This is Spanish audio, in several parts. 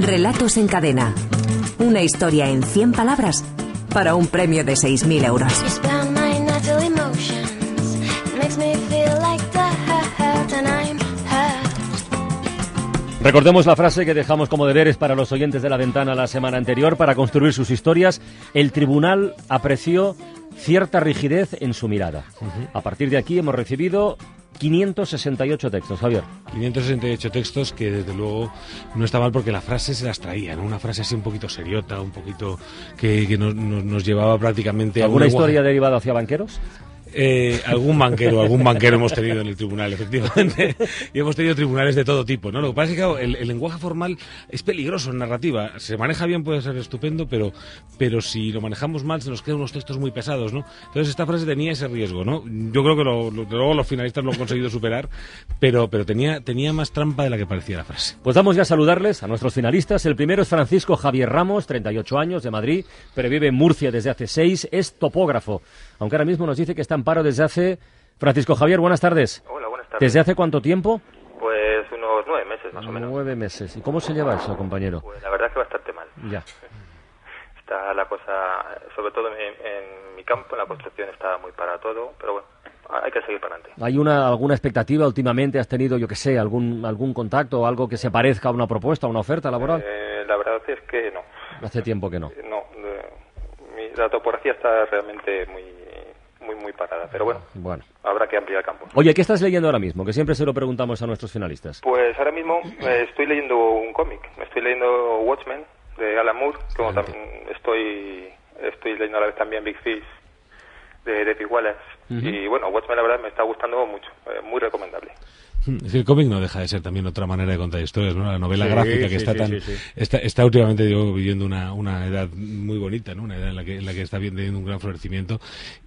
Relatos en cadena. Una historia en 100 palabras para un premio de 6.000 euros. Recordemos la frase que dejamos como deberes para los oyentes de la ventana la semana anterior para construir sus historias. El tribunal apreció cierta rigidez en su mirada. A partir de aquí hemos recibido 568 textos, Javier. 568 textos que desde luego no está mal porque la frase se las traía, ¿no? Una frase así un poquito seriota, un poquito que, que nos, nos- nos llevaba prácticamente a ¿Alguna un historia derivada hacia banqueros? Eh, algún banquero, algún banquero hemos tenido en el tribunal, efectivamente. Y hemos tenido tribunales de todo tipo, ¿no? Lo que pasa es que claro, el, el lenguaje formal es peligroso en narrativa. Se maneja bien, puede ser estupendo, pero, pero si lo manejamos mal, se nos quedan unos textos muy pesados, ¿no? Entonces esta frase tenía ese riesgo, ¿no? Yo creo que lo- lo- luego los finalistas lo han conseguido superar, pero, pero tenía, tenía más trampa de la que parecía la frase. Pues vamos ya a saludarles a nuestros finalistas. El primero es Francisco Javier Ramos, 38 años, de Madrid, pero vive en Murcia desde hace 6, es topógrafo, aunque ahora mismo nos dice que está en paro desde hace... Francisco Javier, buenas tardes. Hola, buenas tardes. ¿Desde hace cuánto tiempo? Pues unos nueve meses más o menos. Nueve meses. ¿Y cómo se lleva eso, compañero? Pues la verdad es que bastante mal. Ya. Está la cosa, sobre todo en, en mi campo, en la construcción está muy para todo, pero bueno, hay que seguir para adelante. ¿Hay una, alguna expectativa últimamente? ¿Has tenido, yo que sé, algún, algún contacto o algo que se parezca a una propuesta, a una oferta laboral? Eh, la verdad es que no. Hace tiempo que no. No, eh, mi- la topografía está realmente muy, muy, parada, pero bueno, Bueno. habrá que ampliar el campo. Oye, ¿qué estás leyendo ahora mismo? Que siempre se lo preguntamos a nuestros finalistas. Pues ahora mismo eh, estoy leyendo un cómic, estoy leyendo Watchmen de Alan Moore, como también estoy, estoy leyendo a la vez también Big Fish de David Wallace. Y bueno, Watchmen la verdad me está gustando mucho, eh, muy recomendable. Es que el cómic no deja de ser también otra manera de contar historias, ¿no? La novela Sí, gráfica que sí, está sí, tan sí, sí. Está, está últimamente digo, viviendo una, una edad muy bonita, ¿no? Una edad en la que, en la que está teniendo un gran florecimiento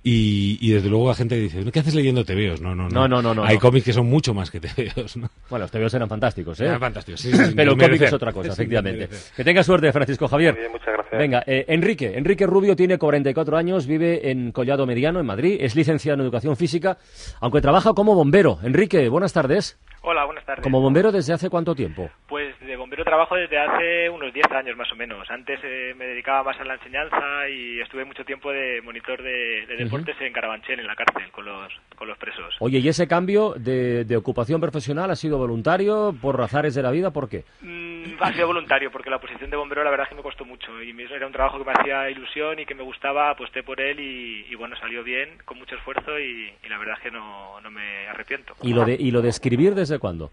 y, y desde luego la gente dice, ¿qué haces leyendo TVOs? No, no, No, no, no, no, Hay no. cómics que son mucho más que TVOs, ¿no? Bueno, los TVOs eran fantásticos, ¿eh? Eran fantásticos, sí, sí, sin Pero el cómic es otra cosa, efectivamente. Que tenga suerte, Francisco Javier. Muy bien, muchas gracias. Venga, eh, Enrique. Enrique Rubio tiene 44 años, vive en Collado Mediano, en Madrid. Es licenciado en Educación Física, aunque trabaja como bombero. Enrique, buenas tardes. Hola, buenas tardes. ¿Como bombero desde hace cuánto tiempo? Pues bombero trabajo desde hace unos 10 años más o menos. Antes eh, me dedicaba más a la enseñanza y estuve mucho tiempo de monitor de, de deportes en Carabanchel, en la cárcel, con los, con los presos. Oye, ¿y ese cambio de, de ocupación profesional ha sido voluntario, por razares de la vida? ¿Por qué? Mm, ha sido voluntario porque la posición de bombero la verdad es que me costó mucho y era un trabajo que me hacía ilusión y que me gustaba, aposté por él y, y bueno, salió bien, con mucho esfuerzo y, y la verdad es que no, no me arrepiento. ¿Y lo, de, ¿Y lo de escribir desde cuándo?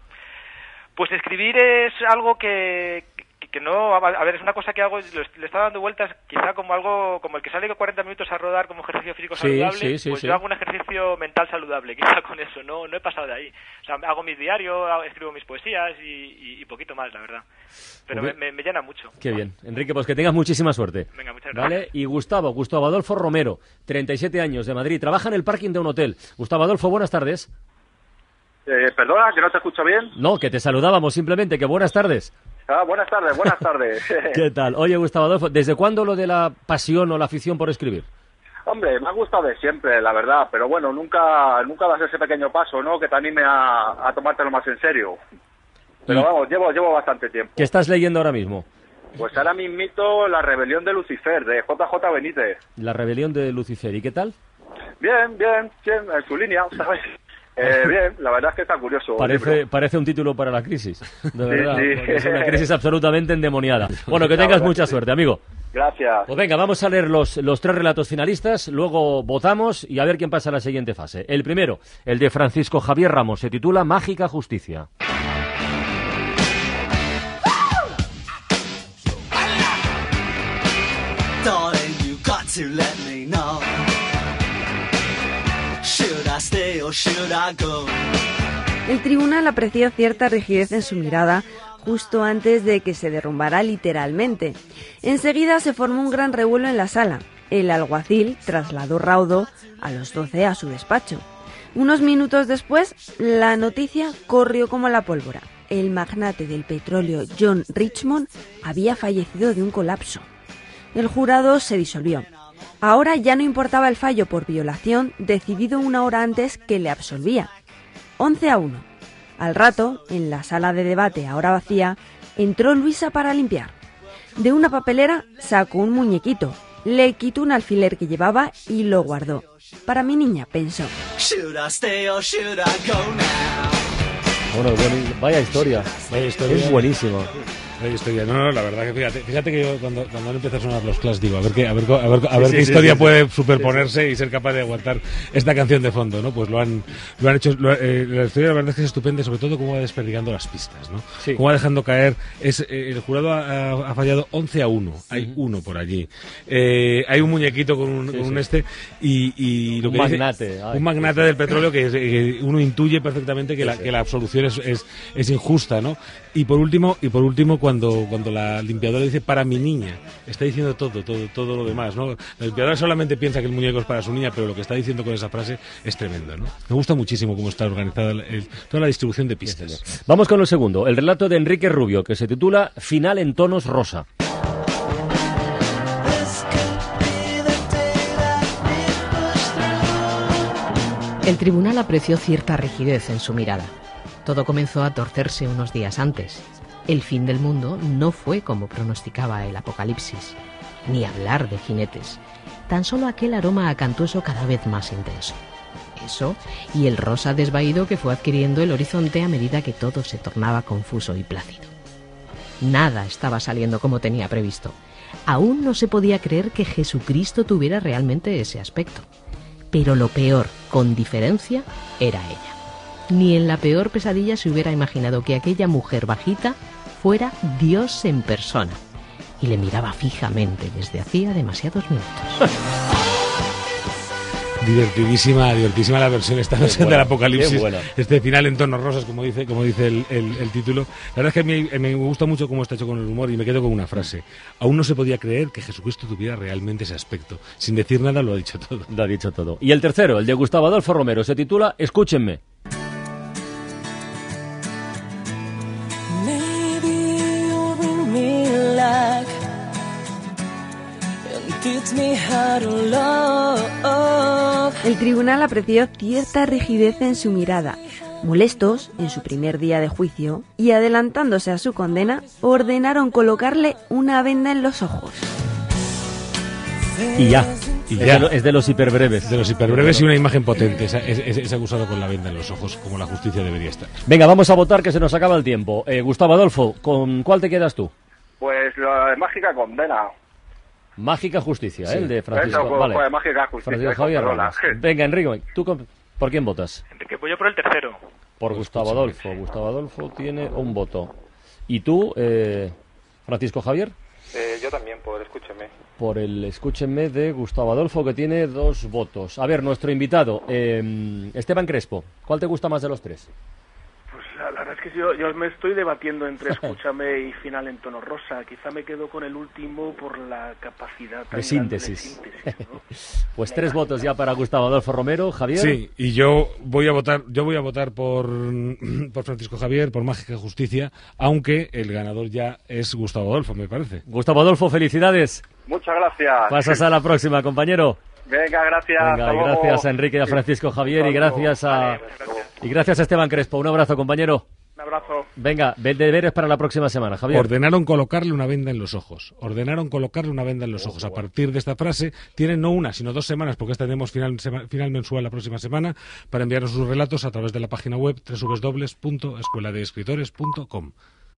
Pues escribir es algo que, que, que no, a ver, es una cosa que hago, le estaba dando vueltas quizá como algo, como el que sale 40 minutos a rodar como ejercicio físico Sí, saludable, sí, sí, pues sí. yo hago un ejercicio mental saludable, quizá con eso, no, no he pasado de ahí. O sea, hago mis diarios, escribo mis poesías y, y- y poquito más, la verdad. Pero me, me- me llena mucho. Qué bien. Enrique, pues que tengas muchísima suerte. Venga, muchas ¿Vale? gracias. Y Gustavo, Gustavo Adolfo Romero, 37 años, de Madrid. Trabaja en el parking de un hotel. Gustavo Adolfo, buenas tardes. Eh, perdona, que no te escucho bien. No, que te saludábamos simplemente, que buenas tardes. Ah, buenas tardes, buenas tardes. ¿Qué tal? Oye, Gustavo Adolfo, ¿desde cuándo lo de la pasión o la afición por escribir? Hombre, me ha gustado de siempre, la verdad, pero bueno, nunca nunca das ese pequeño paso, ¿no? Que te anime a, a tomártelo más en serio. Pero vamos, llevo, llevo bastante tiempo. ¿Qué estás leyendo ahora mismo? Pues ahora mismito La rebelión de Lucifer, de JJ Benítez. La rebelión de Lucifer. ¿Y qué tal? Bien, bien, bien, en su línea, ¿sabes? Eh, bien, la verdad es que está curioso. Parece, parece un título para la crisis, de verdad. sí. Es una crisis absolutamente endemoniada. Bueno, que tengas mucha suerte, amigo. Gracias. Pues venga, vamos a leer los, los tres relatos finalistas, luego votamos y a ver quién pasa a la siguiente fase. El primero, el de Francisco Javier Ramos, se titula Mágica Justicia. El tribunal apreció cierta rigidez en su mirada justo antes de que se derrumbara literalmente. Enseguida se formó un gran revuelo en la sala. El alguacil trasladó raudo a los doce a su despacho. Unos minutos después, la noticia corrió como la pólvora. El magnate del petróleo John Richmond había fallecido de un colapso. El jurado se disolvió. Ahora ya no importaba el fallo por violación decidido una hora antes que le absolvía. 11 a 1. Al rato, en la sala de debate ahora vacía, Entró Luisa para limpiar. De una papelera sacó un muñequito, le quitó un alfiler que llevaba y lo guardó. Para mi niña, pensó. Should I stay or should I go now? Bueno, buen- vaya historia. Vaya historia. Es buenísimo. Historia. No, no, la verdad que fíjate, fíjate que yo cuando, cuando empezado a sonar los clash digo, a ver qué, a ver, a ver, a ver Sí, qué sí, historia sí, puede superponerse y ser capaz de aguantar esta canción de fondo, ¿no? Pues lo han, lo han hecho, lo- eh, la historia la verdad es que es estupenda, sobre todo cómo va desperdigando las pistas, ¿no? Cómo va dejando caer, es, eh, el jurado ha, ha- fallado 11 a 1, hay uno por allí. Eh, hay un muñequito con un, con un este y, y lo Un que dice- magnate, ay, un magnate del petróleo que, es- que uno intuye perfectamente que, la, que la absolución es, es, es injusta, ¿no? Y por último, y por último cuando, cuando la limpiadora dice para mi niña, está diciendo todo, todo, todo lo demás, ¿no? La limpiadora solamente piensa que el muñeco es para su niña, pero lo que está diciendo con esa frase es tremendo, ¿no? Me gusta muchísimo cómo está organizada el- toda la distribución de pistas. Vamos con el segundo, el relato de Enrique Rubio, que se titula Final en tonos rosa. El tribunal apreció cierta rigidez en su mirada. Todo comenzó a torcerse unos días antes. El fin del mundo no fue como pronosticaba el apocalipsis, ni hablar de jinetes, tan solo aquel aroma acantuoso cada vez más intenso. Eso y el rosa desvaído que fue adquiriendo el horizonte a medida que todo se tornaba confuso y plácido. Nada estaba saliendo como tenía previsto. Aún no se podía creer que Jesucristo tuviera realmente ese aspecto. Pero lo peor, con diferencia, era ella. Ni en la peor pesadilla se hubiera imaginado que aquella mujer bajita fuera Dios en persona. Y le miraba fijamente desde hacía demasiados minutos. Divertidísima, divertidísima la versión esta versión buena, del apocalipsis. Este final en tonos rosas, como dice, como dice el, el- el título. La verdad es que a mí eh, me gusta mucho cómo está hecho con el humor y me quedo con una frase. Aún no se podía creer que Jesucristo tuviera realmente ese aspecto. Sin decir nada lo ha dicho todo. Lo ha dicho todo. Y el tercero, el de Gustavo Adolfo Romero, se titula Escúchenme. El tribunal apreció cierta rigidez en su mirada. Molestos, en su primer día de juicio, y adelantándose a su condena, ordenaron colocarle una venda en los ojos. Y ya. Y es, ya. De lo- es de los hiperbreves. De los hiperbreves y una imagen potente. Es, es- es- es acusado con la venda en los ojos, como la justicia debería estar. Venga, vamos a votar que se nos acaba el tiempo. Eh, Gustavo Adolfo, ¿con cuál te quedas tú? Pues la mágica condena. Mágica Justicia, Sí. ¿eh? el de Francisco. Eso, pues, vale. pues, Mágica Justicia, Francisco Javier. Ramos. Venga, Enrique, ¿tú con- por quién votas? Enrique, voy yo por el tercero. Por Gustavo Adolfo. Gustavo Adolfo tiene un voto. ¿Y tú, eh, Francisco Javier? Eh, yo también, por escúcheme. Por el escúchenme de Gustavo Adolfo, que tiene dos votos. A ver, nuestro invitado, eh, Esteban Crespo. ¿Cuál te gusta más de los tres? Verdad es que yo, yo me estoy debatiendo entre Escúchame y Final en tono rosa. Quizá me quedo con el último por la capacidad tan De síntesis. de síntesis, ¿no? Pues tres votos ya para Gustavo Adolfo Romero. Javier. Sí, y yo voy a votar, yo voy a votar por, por Francisco Javier, por Mágica Justicia, aunque el ganador ya es Gustavo Adolfo, me parece. Gustavo Adolfo, felicidades. Muchas gracias. Pasas a la próxima, compañero. Venga, gracias. Venga, gracias a Enrique y a Francisco Javier y gracias a y gracias a Esteban Crespo. Un abrazo, compañero. Un abrazo. Venga, ve- deberes para la próxima semana, Javier. Ordenaron colocarle una venda en los ojos. Ordenaron colocarle una venda en los ojos. A partir de esta frase, tienen no una, sino dos semanas, porque tenemos final, sema- final mensual la próxima semana, para enviarnos sus relatos a través de la página web www.escueladeescritores.com.